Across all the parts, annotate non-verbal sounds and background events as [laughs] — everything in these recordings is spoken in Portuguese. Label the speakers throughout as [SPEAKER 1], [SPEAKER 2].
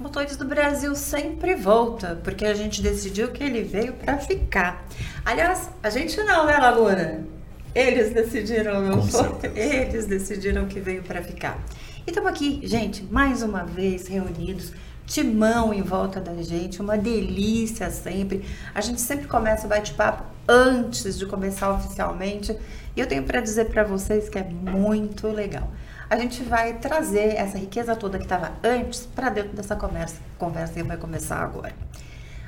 [SPEAKER 1] Motores do Brasil sempre volta, porque a gente decidiu que ele veio para ficar. Aliás, a gente não, né, Laguna? Eles decidiram, não foi? Eles decidiram que veio para ficar. E estamos aqui, gente, mais uma vez reunidos, timão em volta da gente, uma delícia sempre. A gente sempre começa o bate-papo antes de começar oficialmente, e eu tenho para dizer para vocês que é muito legal a gente vai trazer essa riqueza toda que estava antes para dentro dessa conversa, conversa que vai começar agora.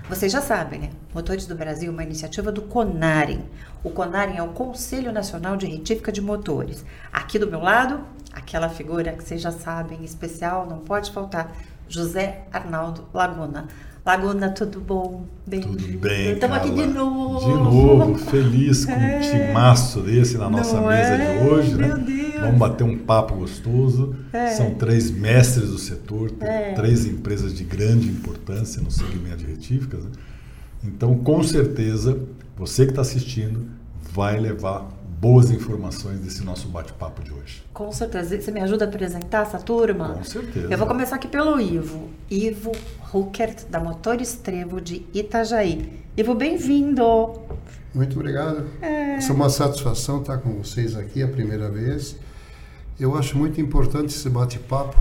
[SPEAKER 1] Vocês já sabem, né? Motores do Brasil é uma iniciativa do CONAREM. O CONAREM é o Conselho Nacional de Retífica de Motores. Aqui do meu lado, aquela figura que vocês já sabem, especial, não pode faltar, José Arnaldo Laguna. Laguna, tudo bom?
[SPEAKER 2] Bem tudo bem,
[SPEAKER 1] Estamos aqui de novo.
[SPEAKER 2] De novo, feliz com é. um timaço desse na nossa não mesa é? de hoje, né?
[SPEAKER 1] Meu Deus.
[SPEAKER 2] Vamos bater um papo gostoso. É. São três mestres do setor, é. três empresas de grande importância no segmento de retíficas. Né? Então, com certeza, você que está assistindo vai levar boas informações desse nosso bate-papo de hoje.
[SPEAKER 1] Com certeza. Você me ajuda a apresentar essa turma?
[SPEAKER 2] Com certeza.
[SPEAKER 1] Eu vou começar aqui pelo Ivo. Ivo Ruckert, da Motor Estrevo de Itajaí. Ivo, bem-vindo!
[SPEAKER 3] Muito obrigado. É. é uma satisfação estar com vocês aqui a primeira vez. Eu acho muito importante esse bate-papo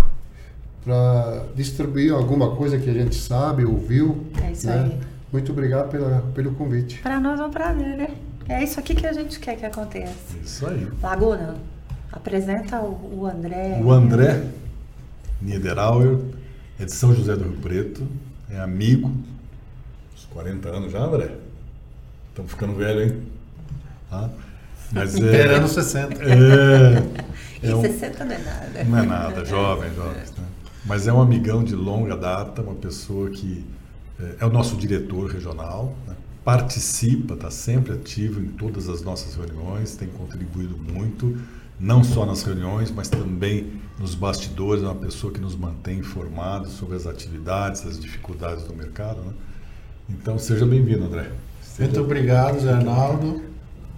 [SPEAKER 3] para distribuir alguma coisa que a gente sabe, ouviu.
[SPEAKER 1] É isso né? aí.
[SPEAKER 3] Muito obrigado pela, pelo convite.
[SPEAKER 1] Para nós é um prazer, né? É isso aqui que a gente quer que aconteça.
[SPEAKER 2] Isso aí.
[SPEAKER 1] Laguna, apresenta o, o André.
[SPEAKER 2] O André Niederauer, é de São José do Rio Preto, é amigo, uns 40 anos já, André? Estamos ficando velho, hein?
[SPEAKER 4] Tá? Mas é, anos 60.
[SPEAKER 1] É, [laughs] e é um, 60 não é nada.
[SPEAKER 2] Não é nada, jovem, jovem. Né? Mas é um amigão de longa data, uma pessoa que é, é o nosso diretor regional, né? Participa, está sempre ativo em todas as nossas reuniões, tem contribuído muito, não só nas reuniões, mas também nos bastidores, é uma pessoa que nos mantém informados sobre as atividades, as dificuldades do mercado. Né? Então, seja bem-vindo, André.
[SPEAKER 4] Seja muito obrigado, Zé Arnaldo.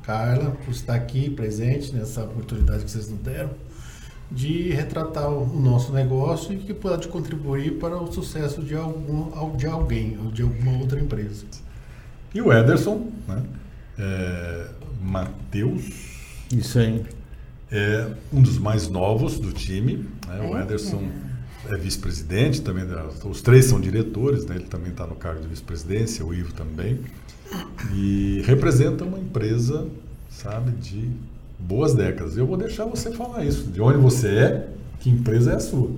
[SPEAKER 4] Carla, por estar aqui presente nessa oportunidade que vocês nos deram de retratar o nosso negócio e que pode contribuir para o sucesso de, algum, de alguém ou de alguma outra empresa.
[SPEAKER 2] E o Ederson, né? É, Matheus.
[SPEAKER 4] Isso aí.
[SPEAKER 2] É um dos mais novos do time. Né? O é, Ederson é, é vice-presidente, também. Os três são diretores, né? ele também está no cargo de vice-presidência, o Ivo também e representa uma empresa, sabe, de boas décadas. Eu vou deixar você falar isso, de onde você é, que empresa é a sua.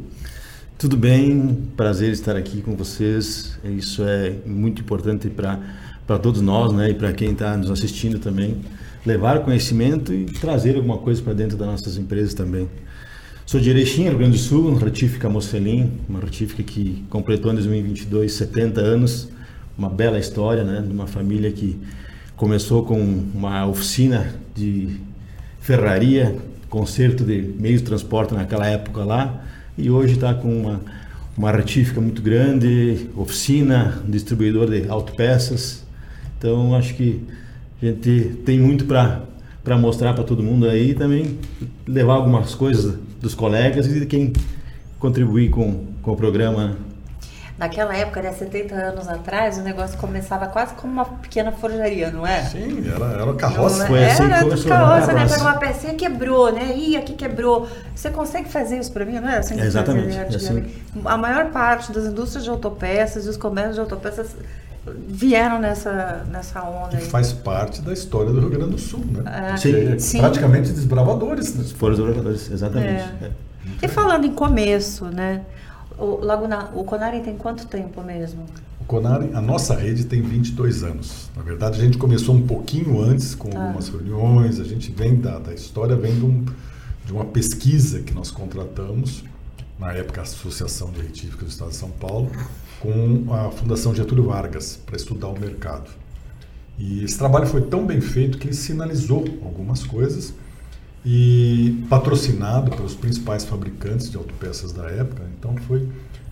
[SPEAKER 5] Tudo bem, prazer estar aqui com vocês. Isso é muito importante para para todos nós, né, e para quem está nos assistindo também, levar conhecimento e trazer alguma coisa para dentro das nossas empresas também. Sou de Erechim, Rio Grande do Sul, retífica Mocelim, uma retífica que completou em 2022 70 anos uma bela história, né, de uma família que começou com uma oficina de ferraria, conserto de meios de transporte naquela época lá, e hoje está com uma, uma retífica muito grande, oficina, distribuidor de autopeças. Então, acho que a gente tem muito para para mostrar para todo mundo aí e também levar algumas coisas dos colegas e de quem contribuir com, com o programa
[SPEAKER 1] Naquela época, né, 70 anos atrás, o negócio começava quase como uma pequena forjaria, não é?
[SPEAKER 2] Sim, era, era carroça.
[SPEAKER 1] Não, Foi assim era do carroça, né? Pega uma pecinha, quebrou, né? Ih, aqui quebrou. Você consegue fazer isso para mim, não é? Assim
[SPEAKER 5] é exatamente. É assim.
[SPEAKER 1] A maior parte das indústrias de autopeças e os comércios de autopeças vieram nessa, nessa onda.
[SPEAKER 2] Que faz parte da história do Rio Grande do Sul,
[SPEAKER 1] né? É, sim, sim.
[SPEAKER 2] Praticamente desbravadores.
[SPEAKER 5] Né? Foram desbravadores, exatamente. É.
[SPEAKER 1] É. E falando em começo, né? O, Laguna, o Conari tem quanto tempo mesmo?
[SPEAKER 2] O Conari, a nossa rede tem 22 anos. Na verdade, a gente começou um pouquinho antes com tá. algumas reuniões. A gente vem da, da história, vem de, um, de uma pesquisa que nós contratamos, na época a Associação de Retíficos do Estado de São Paulo, com a Fundação Getúlio Vargas, para estudar o mercado. E esse trabalho foi tão bem feito que ele sinalizou algumas coisas e patrocinado pelos principais fabricantes de autopeças da época. Então foi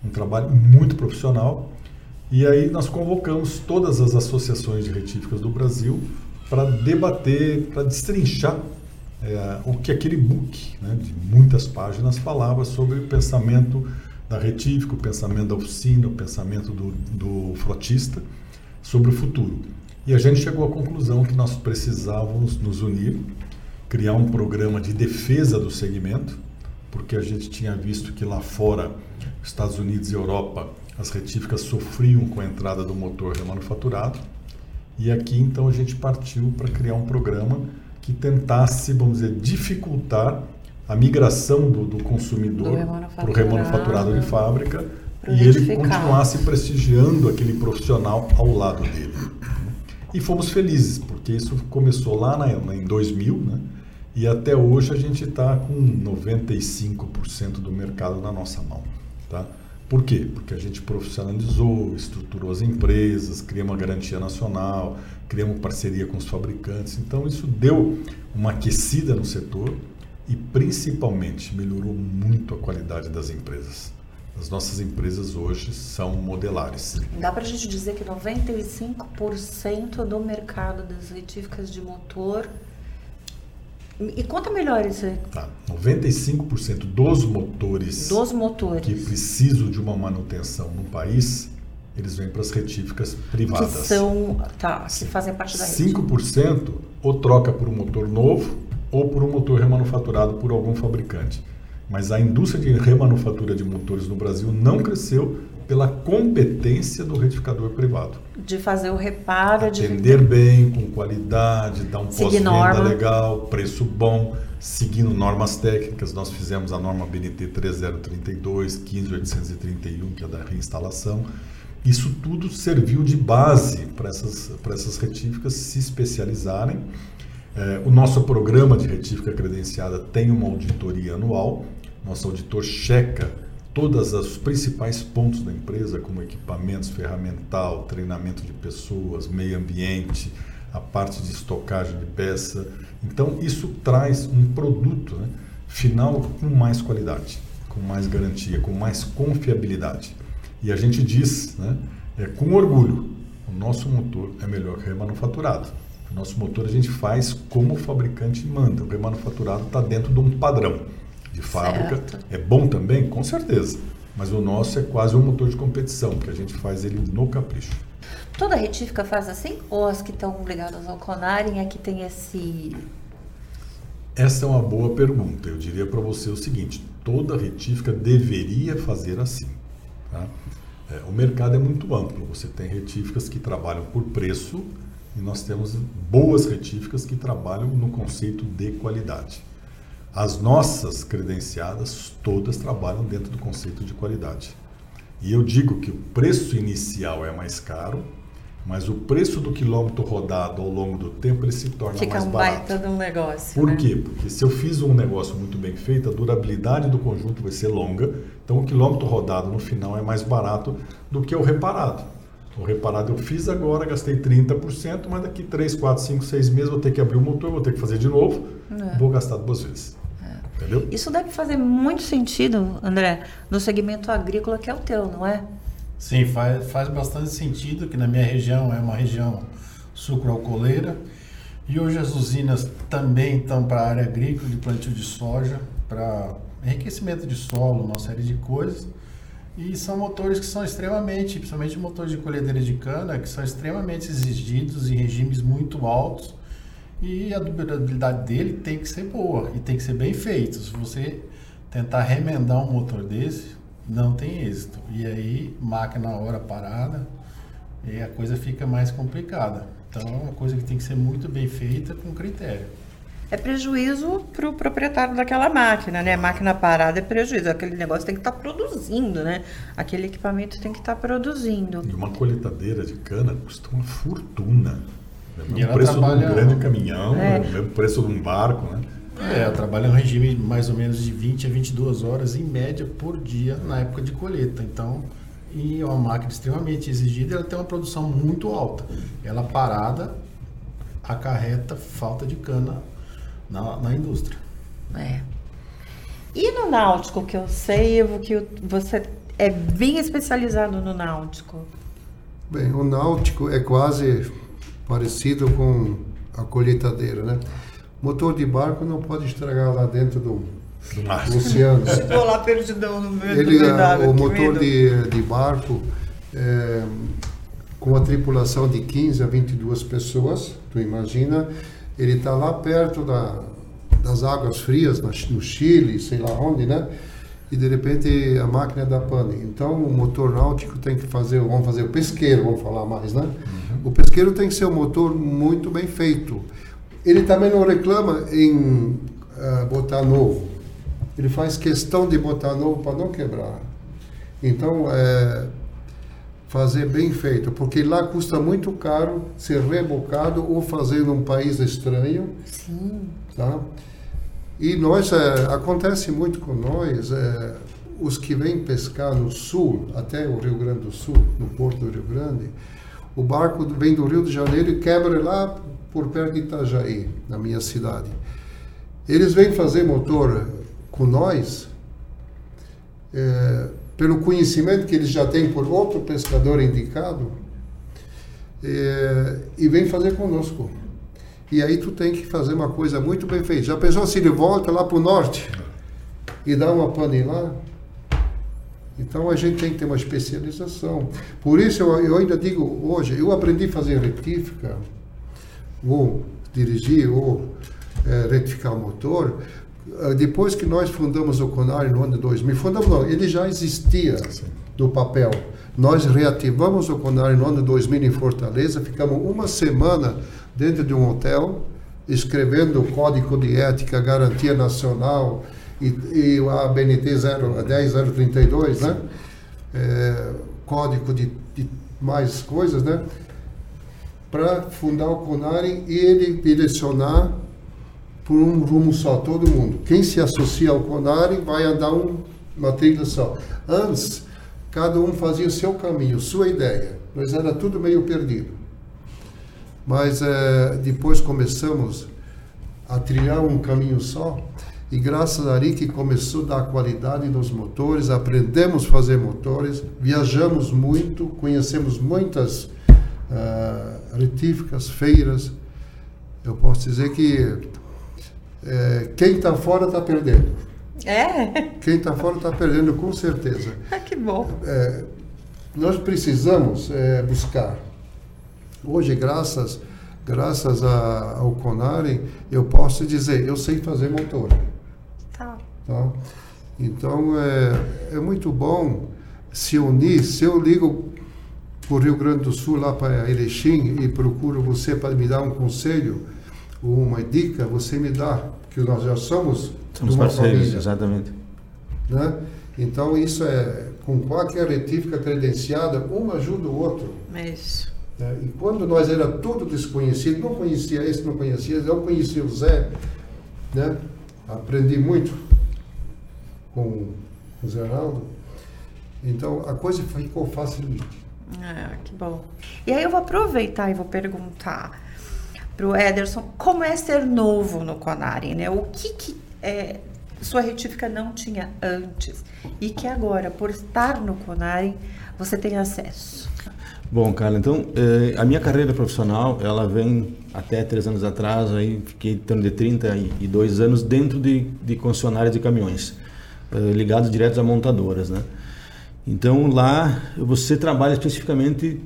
[SPEAKER 2] um trabalho muito profissional. E aí nós convocamos todas as associações de retíficas do Brasil para debater, para destrinchar é, o que aquele book né, de muitas páginas falava sobre o pensamento da retífica, o pensamento da oficina, o pensamento do, do frotista sobre o futuro. E a gente chegou à conclusão que nós precisávamos nos unir, criar um programa de defesa do segmento, porque a gente tinha visto que lá fora, Estados Unidos e Europa, as retíficas sofriam com a entrada do motor remanufaturado. E aqui então a gente partiu para criar um programa que tentasse, vamos dizer, dificultar a migração do, do consumidor para o remanufaturado de fábrica e ele continuasse prestigiando aquele profissional ao lado dele. E fomos felizes, porque isso começou lá na, em 2000, né? E até hoje a gente está com 95% do mercado na nossa mão, tá? Por quê? Porque a gente profissionalizou, estruturou as empresas, criamos uma garantia nacional, criamos parceria com os fabricantes. Então, isso deu uma aquecida no setor e, principalmente, melhorou muito a qualidade das empresas. As nossas empresas hoje são modelares.
[SPEAKER 1] Dá para a gente dizer que 95% do mercado das retíficas de motor e conta melhor isso aí.
[SPEAKER 2] Tá. 95% dos motores,
[SPEAKER 1] dos motores
[SPEAKER 2] que precisam de uma manutenção no país, eles vêm para as retíficas privadas.
[SPEAKER 1] Que são, tá, que fazem parte da rede.
[SPEAKER 2] 5% ou troca por um motor novo ou por um motor remanufaturado por algum fabricante. Mas a indústria de remanufatura de motores no Brasil não cresceu pela competência do retificador privado.
[SPEAKER 1] De fazer o reparo,
[SPEAKER 2] Atender de... bem, com qualidade, dar um pós-venda legal, preço bom, seguindo normas técnicas. Nós fizemos a norma BNT 3032, 15831, que é da reinstalação. Isso tudo serviu de base para essas, para essas retíficas se especializarem. É, o nosso programa de retífica credenciada tem uma auditoria anual. Nosso auditor checa todos os principais pontos da empresa, como equipamentos, ferramental, treinamento de pessoas, meio ambiente, a parte de estocagem de peça. Então, isso traz um produto né, final com mais qualidade, com mais garantia, com mais confiabilidade. E a gente diz, né, é, com orgulho, o nosso motor é melhor que remanufaturado. O nosso motor a gente faz como o fabricante manda. O remanufaturado está dentro de um padrão de fábrica. Certo. É bom também? Com certeza. Mas o nosso é quase um motor de competição, porque a gente faz ele no capricho.
[SPEAKER 1] Toda retífica faz assim? Ou as que estão ligadas ao Conarem é que tem esse.
[SPEAKER 2] Essa é uma boa pergunta. Eu diria para você o seguinte: toda retífica deveria fazer assim. Tá? É, o mercado é muito amplo. Você tem retíficas que trabalham por preço e nós temos boas retíficas que trabalham no conceito de qualidade. As nossas credenciadas todas trabalham dentro do conceito de qualidade. E eu digo que o preço inicial é mais caro, mas o preço do quilômetro rodado ao longo do tempo ele se torna
[SPEAKER 1] Fica
[SPEAKER 2] mais
[SPEAKER 1] um
[SPEAKER 2] barato.
[SPEAKER 1] Fica um baita de um negócio.
[SPEAKER 2] Por
[SPEAKER 1] né?
[SPEAKER 2] quê? Porque se eu fiz um negócio muito bem feito, a durabilidade do conjunto vai ser longa, então o quilômetro rodado no final é mais barato do que o reparado. O reparado eu fiz agora, gastei 30%, mas daqui 3, 4, 5, 6 meses vou ter que abrir o motor, vou ter que fazer de novo, é. vou gastar duas vezes. Entendeu?
[SPEAKER 1] Isso deve fazer muito sentido, André, no segmento agrícola que é o teu, não é?
[SPEAKER 4] Sim, faz, faz bastante sentido, que na minha região é uma região sucroalcooleira. E hoje as usinas também estão para a área agrícola, de plantio de soja, para enriquecimento de solo, uma série de coisas. E são motores que são extremamente, principalmente motores de colhedeira de cana, que são extremamente exigidos em regimes muito altos e a durabilidade dele tem que ser boa e tem que ser bem feito. Se você tentar remendar um motor desse, não tem êxito. E aí, máquina na hora parada, e a coisa fica mais complicada. Então, é uma coisa que tem que ser muito bem feita com critério.
[SPEAKER 1] É prejuízo para o proprietário daquela máquina, né? máquina parada é prejuízo. Aquele negócio tem que estar tá produzindo, né? Aquele equipamento tem que estar tá produzindo.
[SPEAKER 2] E uma colheitadeira de cana custa uma fortuna. É o mesmo preço trabalha... de um grande caminhão, é. o mesmo preço de um barco, né?
[SPEAKER 4] É, ela trabalha em um regime mais ou menos de 20 a 22 horas em média por dia na época de colheita. Então, e é uma máquina extremamente exigida, ela tem uma produção muito alta. Ela parada acarreta falta de cana na, na indústria.
[SPEAKER 1] É. E no náutico, que eu sei, Evo, que você é bem especializado no náutico.
[SPEAKER 3] Bem, o náutico é quase parecido com a colheitadeira, né? Motor de barco não pode estragar lá dentro do, do oceano. [laughs]
[SPEAKER 1] Estou lá perdidão no meio
[SPEAKER 3] Ele,
[SPEAKER 1] do
[SPEAKER 3] é, O motor de, de barco, é, com a tripulação de 15 a 22 pessoas, tu imagina, ele está lá perto da, das águas frias, no Chile, sei lá onde, né? E de repente a máquina dá pane. Então o motor náutico tem que fazer, vamos fazer o pesqueiro, vamos falar mais, né? Uhum. O pesqueiro tem que ser um motor muito bem feito. Ele também não reclama em uh, botar novo. Ele faz questão de botar novo para não quebrar. Então, é, fazer bem feito, porque lá custa muito caro ser rebocado ou fazer num país estranho.
[SPEAKER 1] Sim.
[SPEAKER 3] Tá? E nós, é, acontece muito com nós, é, os que vêm pescar no sul, até o Rio Grande do Sul, no porto do Rio Grande, o barco vem do Rio de Janeiro e quebra lá por perto de Itajaí, na minha cidade. Eles vêm fazer motor com nós, é, pelo conhecimento que eles já têm por outro pescador indicado, é, e vem fazer conosco. E aí tu tem que fazer uma coisa muito bem feita. Já pensou se ele volta lá para o norte e dá uma pane lá? Então a gente tem que ter uma especialização. Por isso eu, eu ainda digo hoje, eu aprendi a fazer retífica, ou dirigir, ou é, retificar o motor, depois que nós fundamos o Conari no ano de 2000, fundamos não, ele já existia do papel. Nós reativamos o Conari no ano de 2000 em Fortaleza, ficamos uma semana dentro de um hotel, escrevendo o Código de Ética, Garantia Nacional e, e a BNT 10032, né? É, código de, de mais coisas, né? Para fundar o Conari e ele direcionar por um rumo só, todo mundo. Quem se associa ao Conari vai andar um, uma trilha só. Antes, cada um fazia seu caminho, sua ideia, mas era tudo meio perdido. Mas é, depois começamos a trilhar um caminho só, e graças a Ari que começou a dar qualidade nos motores, aprendemos a fazer motores, viajamos muito, conhecemos muitas uh, retíficas, feiras. Eu posso dizer que é, quem está fora está perdendo.
[SPEAKER 1] É?
[SPEAKER 3] Quem está fora está perdendo, com certeza. [laughs]
[SPEAKER 1] Ah, que bom.
[SPEAKER 3] É, nós precisamos é, buscar. Hoje, graças, graças a, ao Conari, eu posso dizer, eu sei fazer motor.
[SPEAKER 1] Tá.
[SPEAKER 3] tá? Então, é, é muito bom se unir. Se eu ligo para o Rio Grande do Sul, lá para Erechim, e procuro você para me dar um conselho, uma dica, você me dá, que nós já somos,
[SPEAKER 5] somos parceiros, família, exatamente.
[SPEAKER 3] Né? Então isso é com qualquer retífica credenciada, um ajuda o outro.
[SPEAKER 1] É isso.
[SPEAKER 3] Né? E quando nós era tudo desconhecido, não conhecia esse, não conhecia, eu conheci o Zé, né? Aprendi muito com o Zé Arnaldo. Então a coisa ficou facilmente.
[SPEAKER 1] Ah, que bom. E aí eu vou aproveitar e vou perguntar para o Ederson, como é ser novo no Conari, né? O que, que é, sua retífica não tinha antes e que agora, por estar no Conari, você tem acesso?
[SPEAKER 5] Bom, Carla, então eh, a minha carreira profissional, ela vem até três anos atrás, aí fiquei torno de 32 anos dentro de, de concessionárias de caminhões, eh, ligados direto a montadoras, né? Então lá você trabalha especificamente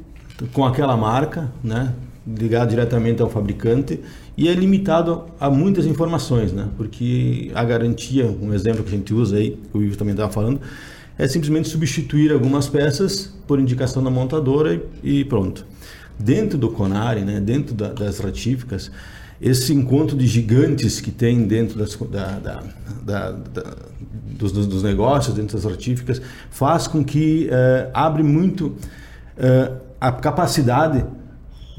[SPEAKER 5] com aquela marca, né? Ligado diretamente ao fabricante e é limitado a muitas informações, né? Porque a garantia, um exemplo que a gente usa aí, que o Ivo também estava falando, é simplesmente substituir algumas peças por indicação da montadora e, pronto. Dentro do Conari, né? Dentro da, das ratíficas, esse encontro de gigantes que tem dentro das, da, da, da, dos, dos, negócios, dentro das ratíficas, faz com que uh, abre muito uh, a capacidade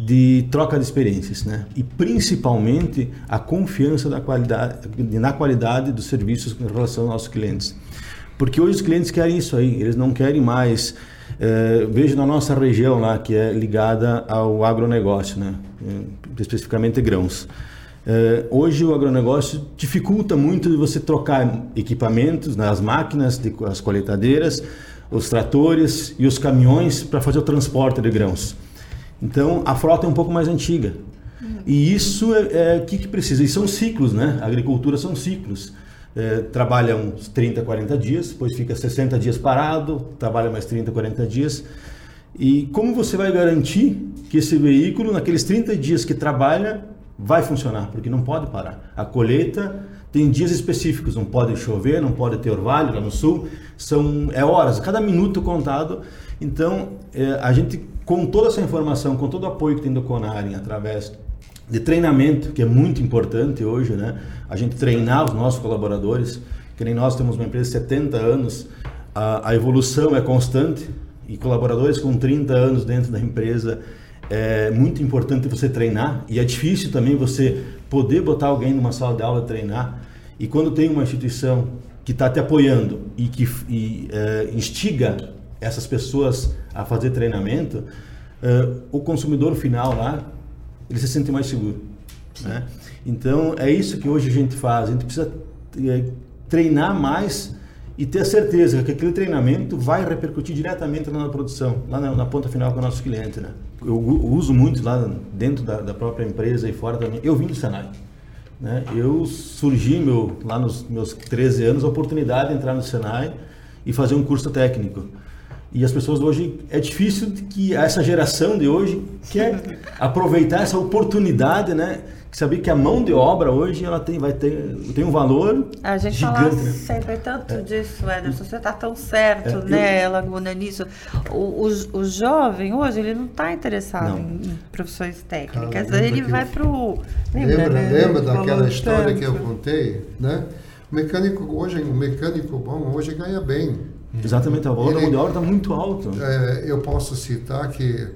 [SPEAKER 5] de troca de experiências, né? E principalmente a confiança da qualidade, na qualidade dos serviços em relação aos nossos clientes. Porque hoje os clientes querem isso aí, eles não querem mais. É, vejo na nossa região lá, que é ligada ao agronegócio, né? É, especificamente grãos. É, hoje o agronegócio dificulta muito de você trocar equipamentos, né, máquinas, de, as colheitadeiras, os tratores e os caminhões para fazer o transporte de grãos. Então a frota é um pouco mais antiga. E isso é, é o que, que, precisa. E são ciclos, né? A agricultura são ciclos. É, trabalha uns 30, 40 dias, depois fica 60 dias parado, trabalha mais 30, 40 dias. E como você vai garantir que esse veículo, naqueles 30 dias que trabalha, vai funcionar? Porque não pode parar. A colheita tem dias específicos, não pode chover, não pode ter orvalho lá no sul, são é horas, cada minuto contado. Então, é, a gente com toda essa informação, com todo o apoio que tem do Conaren através de treinamento, que é muito importante hoje, né? A gente treinar os nossos colaboradores, que nem nós temos uma empresa de 70 anos, a, a evolução é constante e colaboradores com 30 anos dentro da empresa é muito importante você treinar e é difícil também você poder botar alguém numa sala de aula treinar. E quando tem uma instituição que está te apoiando e que e, é, instiga essas pessoas a fazer treinamento, é, o consumidor final lá ele se sente mais seguro. Né? Então é isso que hoje a gente faz. A gente precisa é, treinar mais e ter a certeza que aquele treinamento vai repercutir diretamente na produção, lá na, na ponta final com o nosso cliente. Né? Eu, uso muito lá dentro da, da, própria empresa e fora também. Eu vim do Senai. Né? Eu surgi meu, lá nos meus 13 anos a oportunidade de entrar no Senai e fazer um curso técnico. E as pessoas hoje é difícil que essa geração de hoje quer aproveitar essa oportunidade, né? Saber que a mão de obra hoje ela tem vai ter tem um valor
[SPEAKER 1] A gente
[SPEAKER 5] gigante,
[SPEAKER 1] fala
[SPEAKER 5] né?
[SPEAKER 1] sempre tanto é. disso, Ederson. Você está tão certo, é, né, eu... Laguna, nisso. O, o, o, jovem hoje ele não está interessado não. Em, profissões técnicas. Cara, ele vai para o
[SPEAKER 3] lembra, lembra, né? lembra daquela história tanto. que eu contei, né? O mecânico hoje, o mecânico bom hoje ganha bem.
[SPEAKER 5] Exatamente, o valor da mão de obra está muito alto.
[SPEAKER 3] É, eu posso citar que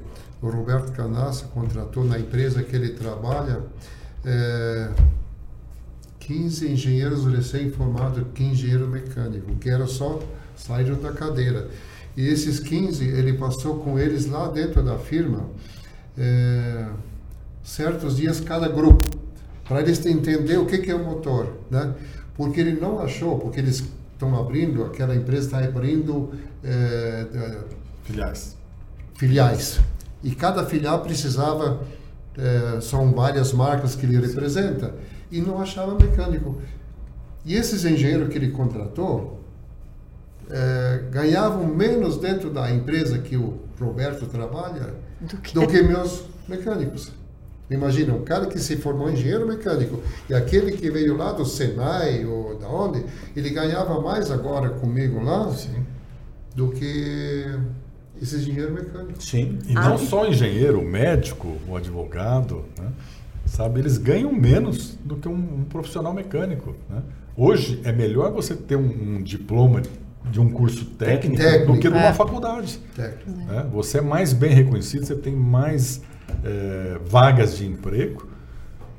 [SPEAKER 3] o Roberto Canassa contratou na empresa que ele trabalha é, 15 engenheiros recém-formados, que engenheiro mecânico, que era só saíram da cadeira. E esses 15, ele passou com eles lá dentro da firma, é, certos dias cada grupo, para eles entender o que, que é o motor, né? Porque ele não achou, porque eles estão abrindo, aquela empresa está abrindo é, é,
[SPEAKER 2] filiais.
[SPEAKER 3] Filiais. E cada filial precisava, é, são várias marcas que ele representa, e não achava mecânico. E esses engenheiros que ele contratou é, ganhavam menos dentro da empresa que o Roberto trabalha do que, do que meus mecânicos. Imagina, um cara que se formou engenheiro mecânico e aquele que veio lá do Senai ou da onde, ele ganhava mais agora comigo lá Sim. do que esse engenheiro mecânico.
[SPEAKER 2] Sim. E não só engenheiro, médico, o advogado, né? sabe, eles ganham menos do que um, um profissional mecânico. Né? Hoje é melhor você ter um, um diploma de um curso técnico, técnico do que de uma é. faculdade. Né? Você é mais bem reconhecido, você tem mais é, vagas de emprego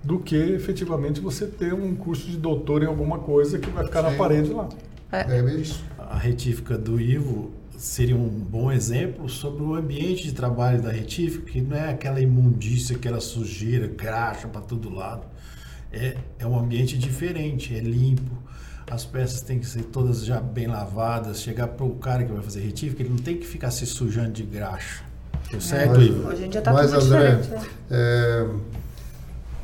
[SPEAKER 2] do que efetivamente você ter um curso de doutor em alguma coisa que vai ficar Sim. na parede lá.
[SPEAKER 3] É. é isso.
[SPEAKER 4] A retífica do Ivo seria um bom exemplo sobre o ambiente de trabalho da retífica, que não é aquela imundícia, aquela sujeira, graxa para todo lado. É, é um ambiente diferente, é limpo. As peças têm que ser todas já bem lavadas. Chegar para o cara que vai fazer retífica, ele não tem que ficar se sujando de graxa. Certo, mas, Ivo?
[SPEAKER 1] Hoje em dia está tudo André, diferente. Né?
[SPEAKER 3] É,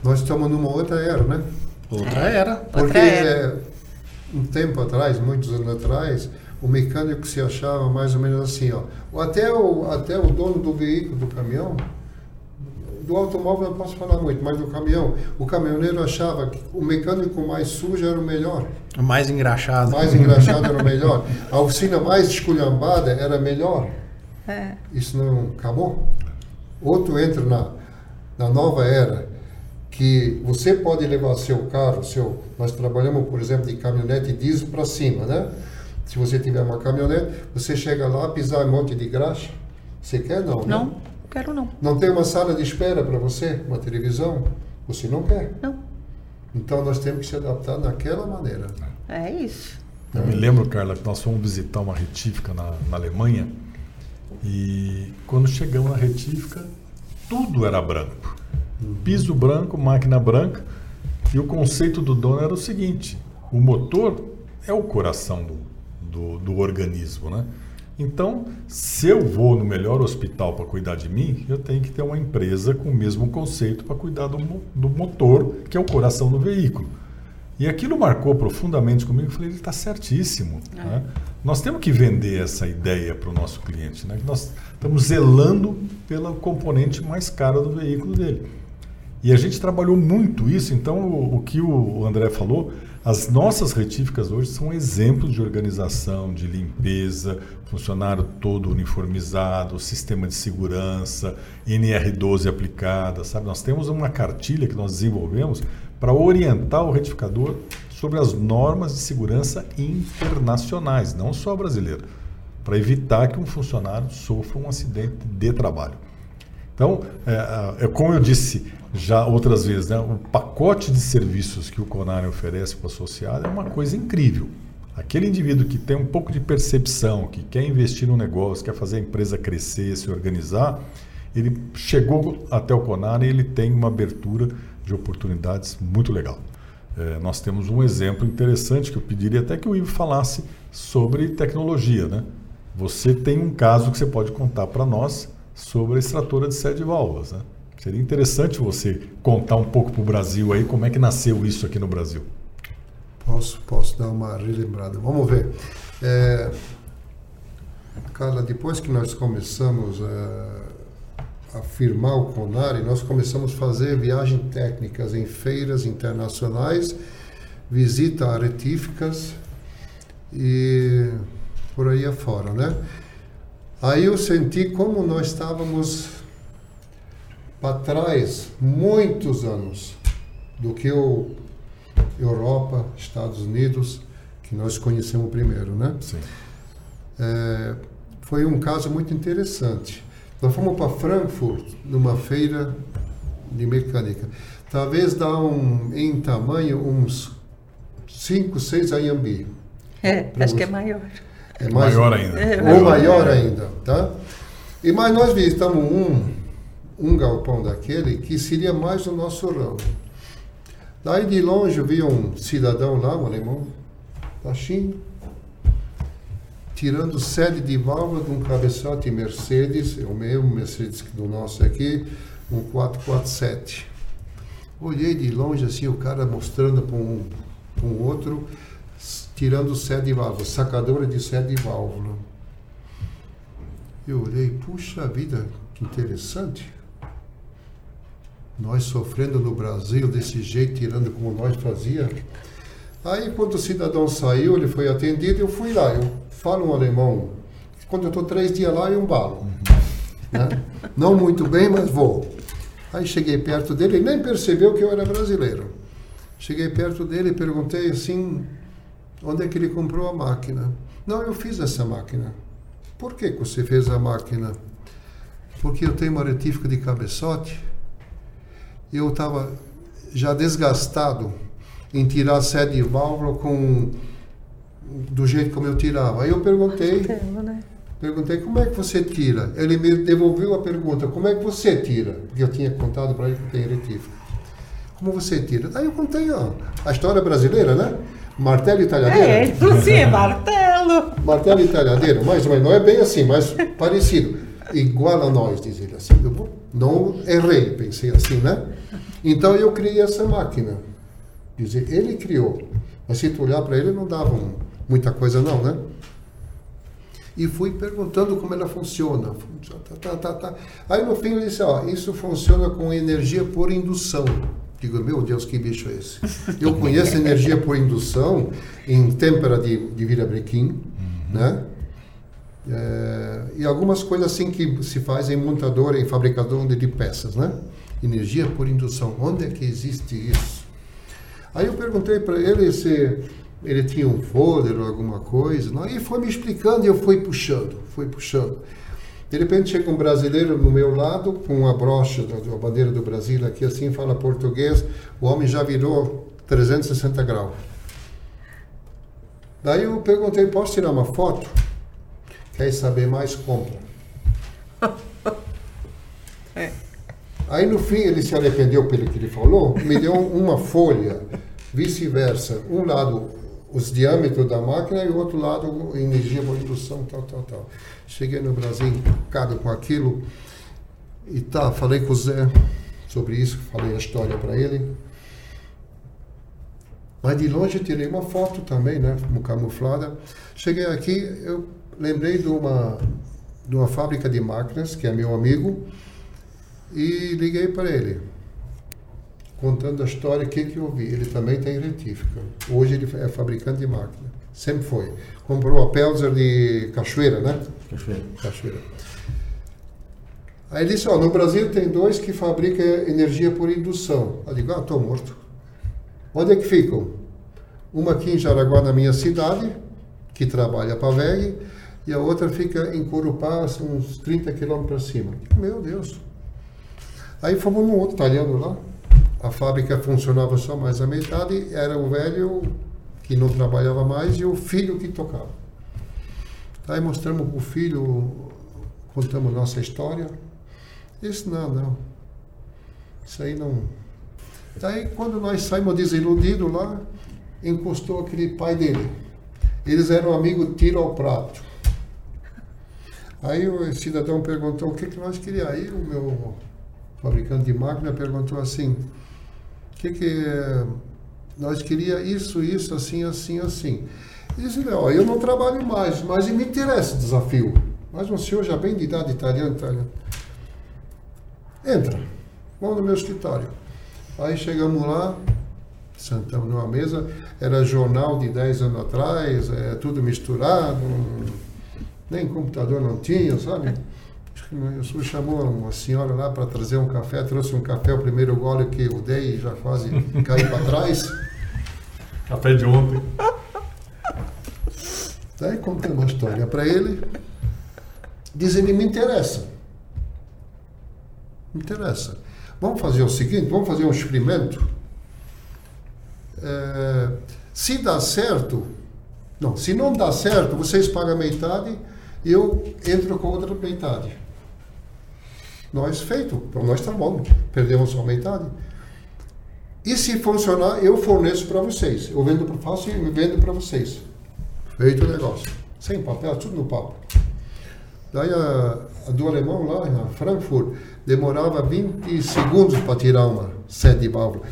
[SPEAKER 3] nós estamos numa outra era, né?
[SPEAKER 4] Outra é, era.
[SPEAKER 3] Porque outra era. um tempo atrás, muitos anos atrás, o mecânico se achava mais ou menos assim, ó. Até o, até o dono do veículo, do caminhão, do automóvel não posso falar muito, mas do caminhão, o caminhoneiro achava que o mecânico mais sujo era o melhor.
[SPEAKER 4] Mais engraxado.
[SPEAKER 3] Mais engraxado era o melhor. A oficina mais esculhambada era melhor.
[SPEAKER 1] É.
[SPEAKER 3] Isso não acabou? Outro entra na, na nova era, que você pode levar seu carro, seu, nós trabalhamos, por exemplo, de caminhonete diesel para cima, né? Se você tiver uma caminhonete, você chega lá, pisar um monte de graxa. Você quer não, né?
[SPEAKER 1] Não, quero não.
[SPEAKER 3] Não tem uma sala de espera para você, uma televisão? Você não quer?
[SPEAKER 1] Não.
[SPEAKER 3] Então nós temos que se adaptar naquela maneira.
[SPEAKER 1] É isso.
[SPEAKER 2] Eu me lembro, Carla, que nós fomos visitar uma retífica na, na Alemanha e quando chegamos na retífica, tudo era branco. Piso branco, máquina branca. E o conceito do dono era o seguinte: o motor é o coração do, do, do organismo, né? Então, se eu vou no melhor hospital para cuidar de mim, eu tenho que ter uma empresa com o mesmo conceito para cuidar do, do motor, que é o coração do veículo. E aquilo marcou profundamente comigo. Eu falei, ele está certíssimo. É. Né? Nós temos que vender essa ideia para o nosso cliente. Né? Nós estamos zelando pelo componente mais caro do veículo dele. E a gente trabalhou muito isso. Então, o, o que o André falou, as nossas retíficas hoje são exemplos de organização, de limpeza, funcionário todo uniformizado, sistema de segurança, NR12 aplicada, sabe? Nós temos uma cartilha que nós desenvolvemos para orientar o retificador sobre as normas de segurança internacionais, não só brasileira, para evitar que um funcionário sofra um acidente de trabalho. Então, é, é, como eu disse já outras vezes, né, o pacote de serviços que o Conare oferece para o associado é uma coisa incrível. Aquele indivíduo que tem um pouco de percepção, que quer investir no negócio, quer fazer a empresa crescer, se organizar, ele chegou até o Conare e ele tem uma abertura de oportunidades muito legal. É, nós temos um exemplo interessante que eu pediria até que o Ivo falasse sobre tecnologia. Né? Você tem um caso que você pode contar para nós sobre a extratora de sede de válvulas. Né? Seria interessante você contar um pouco para o Brasil aí como é que nasceu isso aqui no Brasil.
[SPEAKER 3] Posso, posso dar uma relembrada. Vamos ver. É, Carla, depois que nós começamos a a firmar o Conari, nós começamos a fazer viagens técnicas em feiras internacionais, visita a retíficas e por aí afora, né? Aí eu senti como nós estávamos para trás muitos anos do que o Europa, Estados Unidos, que nós conhecemos primeiro, né?
[SPEAKER 2] Sim.
[SPEAKER 3] É, foi um caso muito interessante. Nós fomos para Frankfurt, numa feira de mecânica. Talvez dá um, em tamanho uns 5, 6 Ayambi.
[SPEAKER 1] É, acho que é maior.
[SPEAKER 2] É mais, maior ainda.
[SPEAKER 3] É, ou maior ainda, tá? E mas nós visitamos um, um galpão daquele que seria mais o nosso ramo. Daí de longe eu vi um cidadão lá, um alemão, baixinho, tirando sede de válvula de um cabeçote Mercedes, é o mesmo Mercedes do nosso aqui, um 447. Olhei de longe assim, o cara mostrando para um, um outro, tirando sede de válvula, sacadora de sede de válvula. Eu olhei, puxa vida, que interessante. Nós sofrendo no Brasil desse jeito, tirando como nós fazia. Aí quando o cidadão saiu, ele foi atendido, eu fui lá. Eu falo um alemão. Quando eu estou três dias lá, eu embalo. Né? Não muito bem, mas vou. Aí cheguei perto dele, ele nem percebeu que eu era brasileiro. Cheguei perto dele e perguntei assim, onde é que ele comprou a máquina? Não, eu fiz essa máquina. Por que, você fez a máquina? Porque eu tenho uma retífica de cabeçote eu estava já desgastado em tirar sede de válvula com do jeito como eu tirava. Aí eu perguntei, né? perguntei como é que você tira. Ele me devolveu a pergunta, como é que você tira? Porque eu tinha contado para ele que tem retífico. Como você tira? Aí eu contei ó, a história brasileira, né? Martelo e talhadeira.
[SPEAKER 1] É, isso sim, é martelo.
[SPEAKER 3] Martelo e talhadeira, mas, mas não é bem assim, mas parecido. Igual a nós, diz ele assim. Eu não errei, pensei assim, né? Então eu criei essa máquina. Dizer, ele criou. Mas se tu olhar para ele, não dava um, muita coisa não, né? E fui perguntando como ela funciona. Tá, tá, tá, Aí no fim eu disse, ó, isso funciona com energia por indução. Digo, meu Deus, que bicho é esse? Eu [laughs] conheço energia por indução em têmpera de, de virabrequim, uhum. né? É, e algumas coisas assim que se faz em montador, em fabricador de peças, né? Energia por indução. Onde é que existe isso? Aí eu perguntei para ele se ele tinha um folder ou alguma coisa, não? e foi me explicando e eu fui puxando, fui puxando. De repente chega um brasileiro no meu lado, com uma brocha da, da bandeira do Brasil aqui, assim, fala português, o homem já virou 360 graus. Daí eu perguntei, posso tirar uma foto? Quer saber mais? Compra. [laughs]
[SPEAKER 1] É.
[SPEAKER 3] Aí no fim ele se arrependeu pelo que ele falou, me deu uma folha, vice-versa. Um lado os diâmetros da máquina e o outro lado energia por indução, tal, tal, tal. Cheguei no Brasil encado com aquilo e tá, falei com o Zé sobre isso, falei a história para ele. Mas de longe tirei uma foto também, né, camuflada. Cheguei aqui, eu lembrei de uma de uma fábrica de máquinas, que é meu amigo, e liguei para ele, contando a história, o que, que eu vi. Ele também tem retífica. Hoje ele é fabricante de máquina. Sempre foi. Comprou a Pelzer de Cachoeira, né?
[SPEAKER 5] Cachoeira.
[SPEAKER 3] Cachoeira. Aí ele disse, ó, no Brasil tem dois que fabricam energia por indução. Eu digo, ah, estou morto. Onde é que ficam? Uma aqui em Jaraguá, na minha cidade, que trabalha para a VEG, e a outra fica em Corupá, uns 30 quilômetros para cima. Meu Deus! Aí fomos num outro talhando lá. A fábrica funcionava só mais a metade, era o velho que não trabalhava mais e o filho que tocava. Aí mostramos para o filho, contamos nossa história. Disse, não, não. Isso aí não. Daí quando nós saímos desiludidos lá, encostou aquele pai dele. Eles eram amigos tiro ao prato. Aí o cidadão perguntou o que, que nós queríamos. Aí o meu fabricante de máquina perguntou assim, que que nós queria isso, isso, assim, assim, assim. E disse, ó, eu não trabalho mais, mas me interessa o desafio. Mas um senhor já bem de idade italiano, italiano. Entra, vamos no meu escritório. Aí chegamos lá, sentamos numa mesa, era jornal de 10 anos atrás, é, tudo misturado, nem computador não tinha, sabe? O senhor chamou uma senhora lá para trazer um café, trouxe um café, o primeiro gole que eu dei já quase [laughs] caí para trás.
[SPEAKER 2] Café de ontem.
[SPEAKER 3] Daí contei uma história para ele. Diz ele, me interessa. Me interessa. Vamos fazer o seguinte, vamos fazer um experimento. É, se dá certo, não, se não dá certo, vocês pagam metade e eu entro com outra metade. Nós feito, para nós está bom, perdemos só metade. E se funcionar, eu forneço para vocês. Eu vendo para faço e vendo para vocês. Feito o negócio. Sem papel, tudo no papo. Daí a, a do alemão lá em Frankfurt demorava 20 segundos para tirar uma sede de válvula.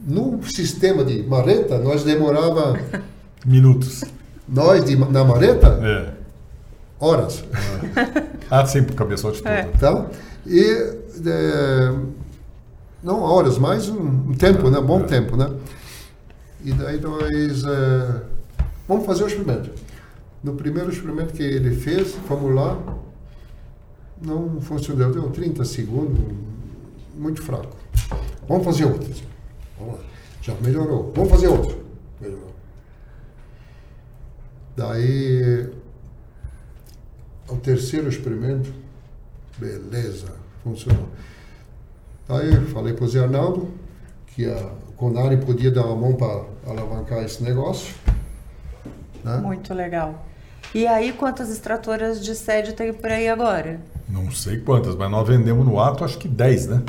[SPEAKER 3] No sistema de mareta, nós demorava.
[SPEAKER 2] Minutos.
[SPEAKER 3] Nós, de, na mareta?
[SPEAKER 2] É.
[SPEAKER 3] Horas. [laughs]
[SPEAKER 2] Ah, sim, por cabeçote todo.
[SPEAKER 3] É. Tá? E. É, não horas, mas um, um tempo, né? Bom é. tempo, né? E daí nós. É, vamos fazer o experimento. No primeiro experimento que ele fez, fomos lá, não funcionou, deu 30 segundos, muito fraco. Vamos fazer outro. Vamos lá. Já melhorou. Vamos fazer outro. Melhorou. Daí, o terceiro experimento, beleza, funcionou. Aí falei para o Zé Arnaldo que a Conari podia dar uma mão para alavancar esse negócio.
[SPEAKER 1] Né? Muito legal. E aí, quantas extratoras de sede tem por aí agora?
[SPEAKER 2] Não sei quantas, mas nós vendemos no ato acho que 10, né?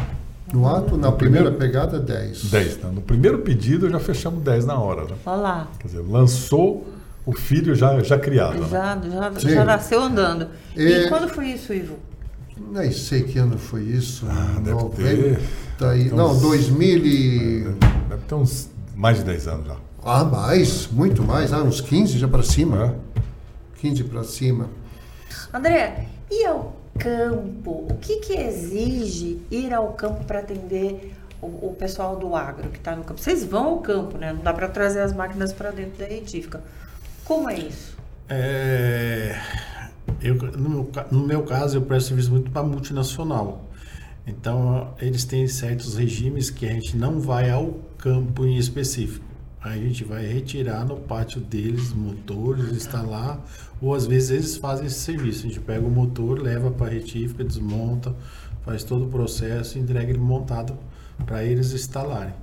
[SPEAKER 3] No ato, na primeira pegada, 10.
[SPEAKER 2] 10, né? No primeiro pedido já fechamos 10 na hora. Né?
[SPEAKER 1] Olha lá.
[SPEAKER 2] Quer dizer, lançou o filho já, já criado.
[SPEAKER 1] Já, né? já, já nasceu andando. E, e quando foi isso, Ivo?
[SPEAKER 3] Nem sei que ano foi isso.
[SPEAKER 2] Ah, deve ter.
[SPEAKER 3] Tá aí. Não, uns, 2000 e...
[SPEAKER 2] Deve ter uns mais de 10 anos já.
[SPEAKER 3] Ah, mais, muito mais. Ah, uns 15 já para cima. É. 15 para cima.
[SPEAKER 1] André, e ao campo? O que, que exige ir ao campo para atender o, o, pessoal do agro que está no campo? Vocês vão ao campo, né? Não dá para trazer as máquinas para dentro da retífica. Como é isso?
[SPEAKER 4] É, eu, no, meu, no meu caso, eu presto serviço muito para multinacional. Então, eles têm certos regimes que a gente não vai ao campo em específico. A gente vai retirar no pátio deles motores, instalar, ou às vezes eles fazem esse serviço. A gente pega o motor, leva para a retífica, desmonta, faz todo o processo entrega ele montado para eles instalarem.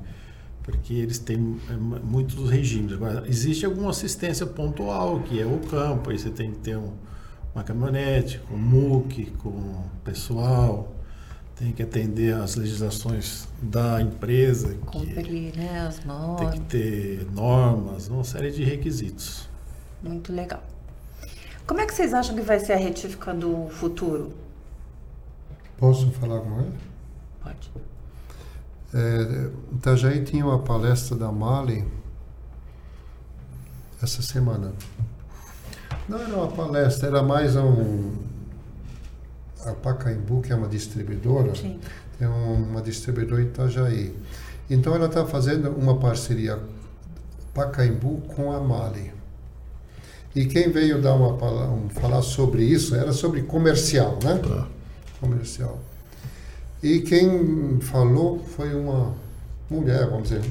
[SPEAKER 4] Porque eles têm é, muitos regimes. Agora, existe alguma assistência pontual, que é o campo, aí você tem que ter um, uma caminhonete com MUC, com pessoal, tem que atender às legislações da empresa.
[SPEAKER 1] Cumprir, né, as normas.
[SPEAKER 4] Tem que ter normas, uma série de requisitos.
[SPEAKER 1] Muito legal. Como é que vocês acham que vai ser a retífica do futuro?
[SPEAKER 3] Posso falar com ele?
[SPEAKER 1] Pode.
[SPEAKER 3] É, Itajaí tinha uma palestra da Mali essa semana. Não era uma palestra, era mais um. A Pacaembu, que é uma distribuidora,
[SPEAKER 1] Sim.
[SPEAKER 3] tem uma distribuidora em Itajaí. Então ela está fazendo uma parceria Pacaembu com a Mali. E quem veio dar uma um, falar sobre isso era sobre comercial, né?
[SPEAKER 2] Tá.
[SPEAKER 3] Comercial. E quem falou foi uma mulher, vamos dizer,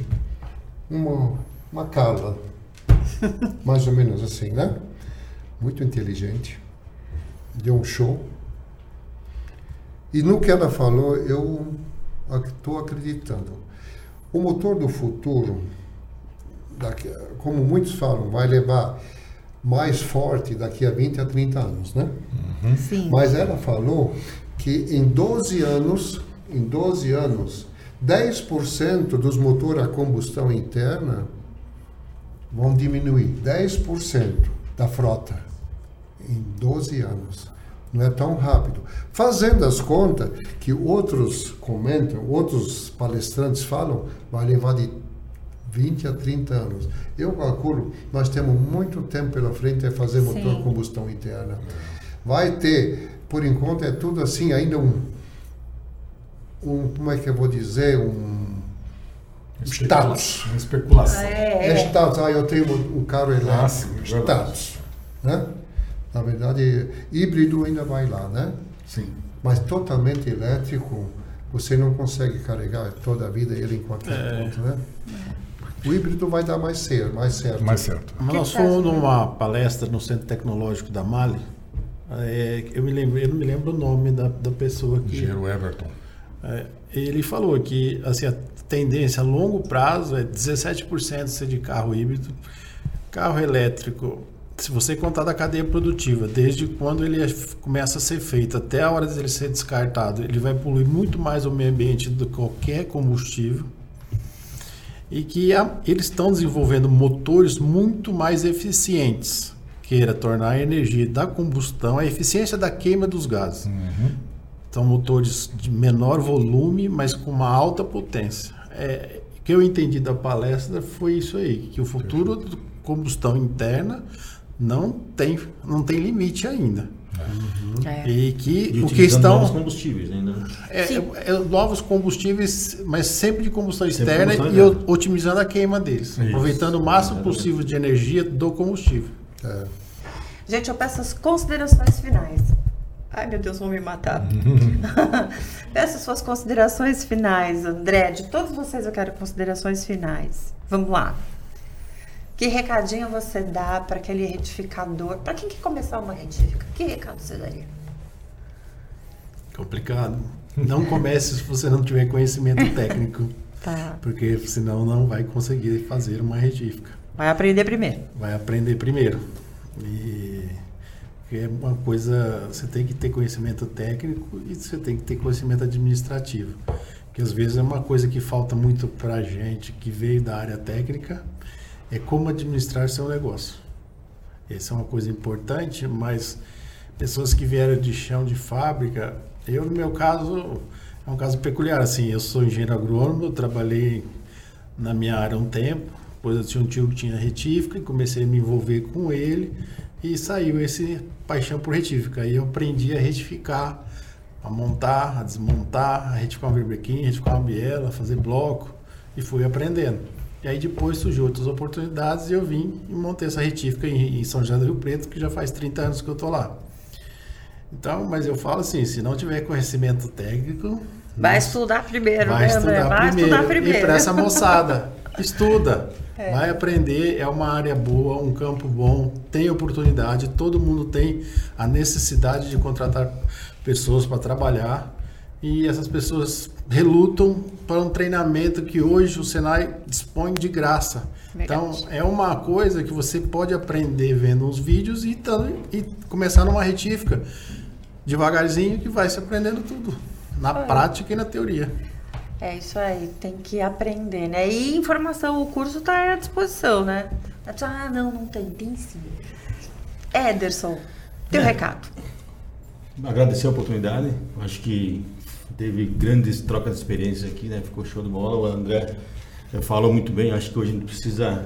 [SPEAKER 3] uma, uma Carla, [laughs] mais ou menos assim, né? Muito inteligente, deu um show. E no que ela falou, eu estou acreditando. O motor do futuro, daqui, como muitos falam, vai levar mais forte daqui a 20 a 30 anos, né?
[SPEAKER 1] Sim.
[SPEAKER 3] Mas ela falou que em 12 anos, em 12 anos, 10% dos motores a combustão interna vão diminuir. 10% da frota em 12 anos. Não é tão rápido. Fazendo as contas que outros comentam, outros palestrantes falam, vai levar de 20 a 30 anos. Eu calculo, nós temos muito tempo pela frente a fazer motor
[SPEAKER 1] Sim.
[SPEAKER 3] a combustão interna. Vai ter, por enquanto, é tudo assim, ainda um, um como é que eu vou dizer, um status.
[SPEAKER 2] Uma especulação.
[SPEAKER 1] É,
[SPEAKER 3] É
[SPEAKER 1] é.
[SPEAKER 3] status, ah, eu tenho um carro
[SPEAKER 2] Ah, sim,
[SPEAKER 3] elétrico,
[SPEAKER 2] é verdade.
[SPEAKER 3] status. Né? Na verdade, híbrido ainda vai lá, né?
[SPEAKER 2] Sim.
[SPEAKER 3] Mas totalmente elétrico, você não consegue carregar toda a vida ele em qualquer ponto, né? O híbrido vai dar mais certo, mais certo.
[SPEAKER 2] Mais certo.
[SPEAKER 4] Nós fomos numa palestra no Centro Tecnológico da Mali. É, eu, me lembro, eu não me lembro o nome da, da pessoa que.
[SPEAKER 2] Engenheiro Everton.
[SPEAKER 4] É, ele falou que assim, a tendência a longo prazo é 17% ser de carro híbrido. Carro elétrico, se você contar da cadeia produtiva, desde quando ele é- começa a ser feito até a hora dele ser descartado, ele vai poluir muito mais o meio ambiente do que qualquer combustível. E que a- eles estão desenvolvendo motores muito mais eficientes, queira tornar a energia da combustão, a eficiência da queima dos gases. São motores de menor volume, mas com uma alta potência. É, o que eu entendi da palestra foi isso aí, que o futuro da combustão interna não tem, não tem limite ainda.
[SPEAKER 1] É.
[SPEAKER 4] E que
[SPEAKER 5] E
[SPEAKER 4] o que
[SPEAKER 5] utilizando novos
[SPEAKER 4] estão
[SPEAKER 5] combustíveis ainda.
[SPEAKER 4] é,
[SPEAKER 1] Sim.
[SPEAKER 4] é- é novos combustíveis, mas sempre de combustão
[SPEAKER 5] Sempre
[SPEAKER 4] externa
[SPEAKER 5] combustão
[SPEAKER 4] e o- otimizando a queima deles,
[SPEAKER 2] Isso.
[SPEAKER 4] aproveitando o máximo possível de energia do combustível.
[SPEAKER 3] É.
[SPEAKER 1] Gente, eu peço as considerações finais. Ai, meu Deus, vão me matar. [laughs] peço suas considerações finais, André. De todos vocês, eu quero considerações finais. Vamos lá. Que recadinho você dá para aquele retificador? Para quem quer começar uma retífica? Que recado você daria?
[SPEAKER 4] Complicado. Não comece se você não tiver conhecimento técnico, [laughs]
[SPEAKER 1] Tá.
[SPEAKER 4] porque senão não vai conseguir fazer uma retífica.
[SPEAKER 1] Vai aprender primeiro.
[SPEAKER 4] Vai aprender primeiro. E é uma coisa, você tem que ter conhecimento técnico e você tem que ter conhecimento administrativo. Que às vezes é uma coisa que falta muito para gente que veio da área técnica, é como administrar seu negócio. Essa é uma coisa importante, mas pessoas que vieram de chão de fábrica, eu no meu caso é um caso peculiar assim, eu sou engenheiro agrônomo, trabalhei na minha área um tempo, depois eu tinha um tio que tinha retífica e comecei a me envolver com ele e saiu esse paixão por retífica. Aí eu aprendi a retificar, a montar, a desmontar, a retificar um verbrequim, retificar uma biela, fazer bloco e fui aprendendo. E aí depois surgiu outras oportunidades e eu vim e montei essa retífica em, em São José do Rio Preto, que já faz 30 anos que eu tô lá. Então, mas eu falo assim, se não tiver conhecimento técnico,
[SPEAKER 1] Vai estudar primeiro,
[SPEAKER 4] vai
[SPEAKER 1] né,
[SPEAKER 4] estudar
[SPEAKER 1] Vai
[SPEAKER 4] primeiro.
[SPEAKER 1] estudar primeiro.
[SPEAKER 4] E para essa moçada, estuda. Vai aprender, é uma área boa, um campo bom, tem oportunidade, todo mundo tem a necessidade de contratar pessoas para trabalhar e essas pessoas relutam para um treinamento que hoje o Senai dispõe de graça. Então,
[SPEAKER 1] Verdade.
[SPEAKER 4] é uma coisa que você pode aprender vendo uns vídeos e, tando- e começar numa retífica devagarzinho que vai se aprendendo tudo. Na prática e na teoria.
[SPEAKER 1] É isso aí, tem que aprender, né? E informação, o curso está à disposição, né? Ah, não, não tem, tem sim. Ederson, teu é. recado.
[SPEAKER 5] Agradecer a oportunidade, acho que teve grandes trocas de experiências aqui, né? Ficou show de bola. O André falou muito bem, acho que hoje a gente precisa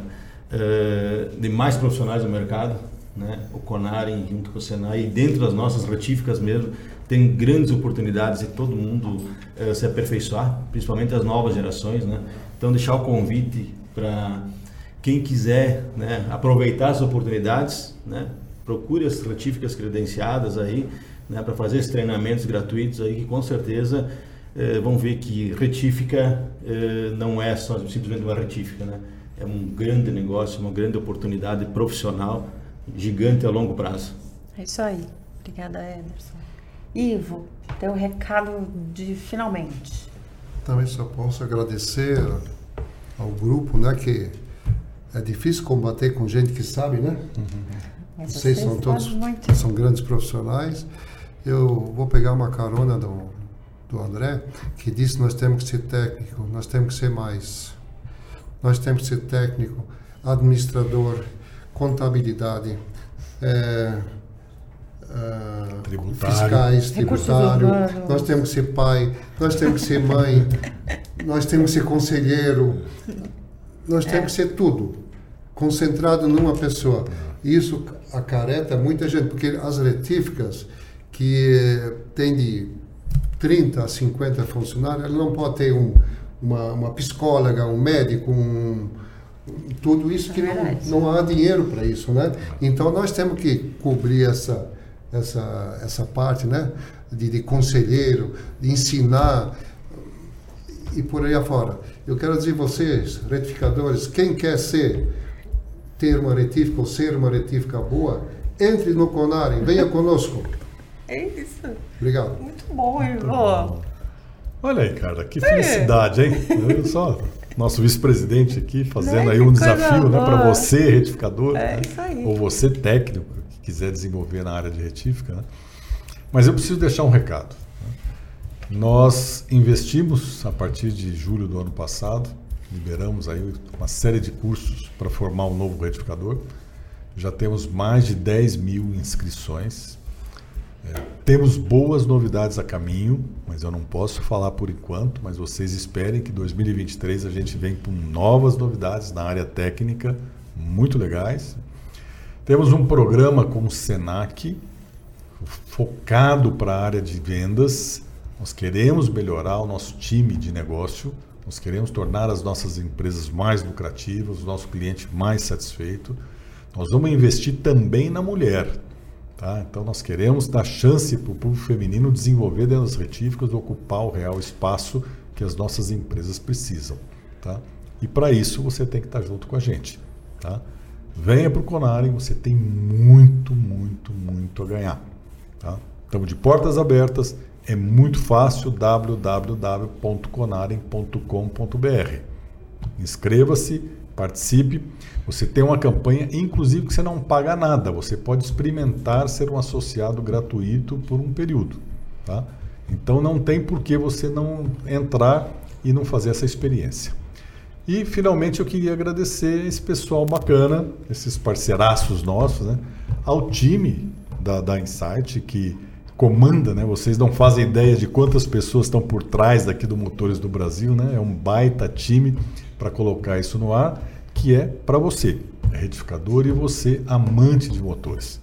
[SPEAKER 5] uh, de mais profissionais no mercado, né? O Conarem junto com o Senai e dentro das nossas retíficas mesmo tem grandes oportunidades de todo mundo uh, se aperfeiçoar, principalmente as novas gerações, né? Então deixar o convite para quem quiser né, aproveitar as oportunidades, né? Procure as retíficas credenciadas aí, né, para fazer esses treinamentos gratuitos aí que com certeza eh, vão ver que retífica eh, não é só simplesmente uma retífica, né? É um grande negócio, uma grande oportunidade profissional, gigante a longo prazo.
[SPEAKER 1] É isso aí. Obrigada, Ederson. Ivo, teu recado de finalmente.
[SPEAKER 3] Também só posso agradecer ao grupo, né, que é difícil combater com gente que sabe, né? Uhum. Vocês são todos são grandes profissionais. Eu vou pegar uma carona do, do André, que disse nós temos que ser técnico, nós temos que ser mais. Nós temos que ser técnico, administrador, contabilidade, é,
[SPEAKER 2] é,
[SPEAKER 3] fiscais, tributário, nós temos que ser pai, nós temos que ser mãe, nós temos que ser conselheiro, nós temos que ser tudo, concentrado numa pessoa. Isso acareta muita gente, porque as retíficas que tem de 30 a 50 funcionários, ela não pode ter um, uma, uma psicóloga, um médico, um, tudo isso que não, não há dinheiro para isso, né? Então nós temos que cobrir essa essa essa parte, né? De, de conselheiro, de ensinar e por aí afora. Eu quero dizer vocês, retificadores, quem quer ser ter uma retífica ou ser uma retífica boa, entre no Conarem, venha [laughs] conosco.
[SPEAKER 1] É isso.
[SPEAKER 3] Obrigado.
[SPEAKER 1] Muito bom, Ivo.
[SPEAKER 2] Olha aí, cara, que felicidade, hein? Eu só nosso vice-presidente aqui fazendo né? aí um desafio né, para você, retificador,
[SPEAKER 1] é
[SPEAKER 2] né?
[SPEAKER 1] isso aí.
[SPEAKER 2] ou você técnico que quiser desenvolver na área de retífica. Né? Mas eu preciso deixar um recado. Né? Nós investimos a partir de julho do ano passado, liberamos aí uma série de cursos para formar um novo retificador. Já temos mais de 10 mil inscrições temos boas novidades a caminho, mas eu não posso falar por enquanto. Mas vocês esperem que 2023 a gente vem com novas novidades na área técnica, muito legais. Temos um programa com o Senac, focado para a área de vendas. Nós queremos melhorar o nosso time de negócio, nós queremos tornar as nossas empresas mais lucrativas, o nosso cliente mais satisfeito. Nós vamos investir também na mulher. Tá? Então nós queremos dar chance para o público feminino desenvolver dentro das retíficas, ocupar o real espaço que as nossas empresas precisam. Tá? E para isso você tem que estar junto com a gente. Tá? Venha para o Conarem, você tem muito, muito, muito a ganhar. Tá? Estamos de portas abertas, é muito fácil, www.conarem.com.br. Inscreva-se, participe. Você tem uma campanha, inclusive, que você não paga nada. Você pode experimentar ser um associado gratuito por um período. Tá? Então não tem por que você não entrar e não fazer essa experiência. E finalmente eu queria agradecer esse pessoal bacana, esses parceiraços nossos, né? ao time da, da Insight que comanda, né? Vocês não fazem ideia de quantas pessoas estão por trás daqui do Motores do Brasil, né? É um baita time para colocar isso no ar que é para você, retificador e você, amante de motores.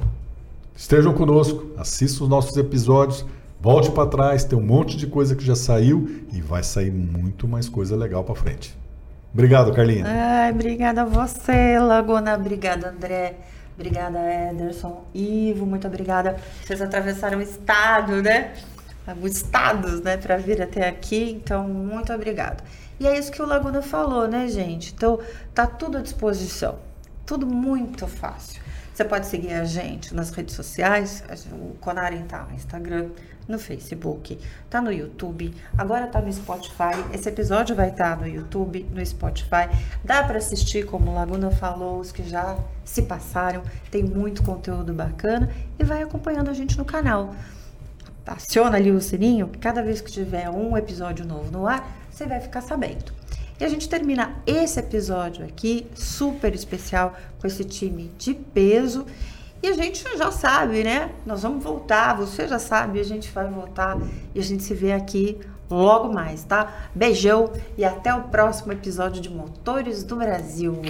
[SPEAKER 2] Estejam conosco, assista os nossos episódios, volte para trás, tem um monte de coisa que já saiu e vai sair muito mais coisa legal para frente. Obrigado, Carlinha.
[SPEAKER 1] Ai, obrigada a você, Laguna. Obrigada, André. Obrigada, Ederson. Ivo, muito obrigada. Vocês atravessaram o estado, né? Os estados, né, para vir até aqui. Então, muito obrigado. E é isso que o Laguna falou, né, gente? Então, tá tudo à disposição. Tudo muito fácil. Você pode seguir a gente nas redes sociais, o Conaren tá no Instagram, no Facebook, tá no YouTube, agora tá no Spotify. Esse episódio vai estar tá no YouTube, no Spotify. Dá para assistir, como Laguna falou, os que já se passaram. Tem muito conteúdo bacana e vai acompanhando a gente no canal aciona ali o sininho, cada vez que tiver um episódio novo no ar, você vai ficar sabendo. E a gente termina esse episódio aqui, super especial, com esse time de peso. E a gente já sabe, né? Nós vamos voltar, você já sabe, a gente vai voltar e a gente se vê aqui logo mais, tá? Beijão e até o próximo episódio de Motores do Brasil.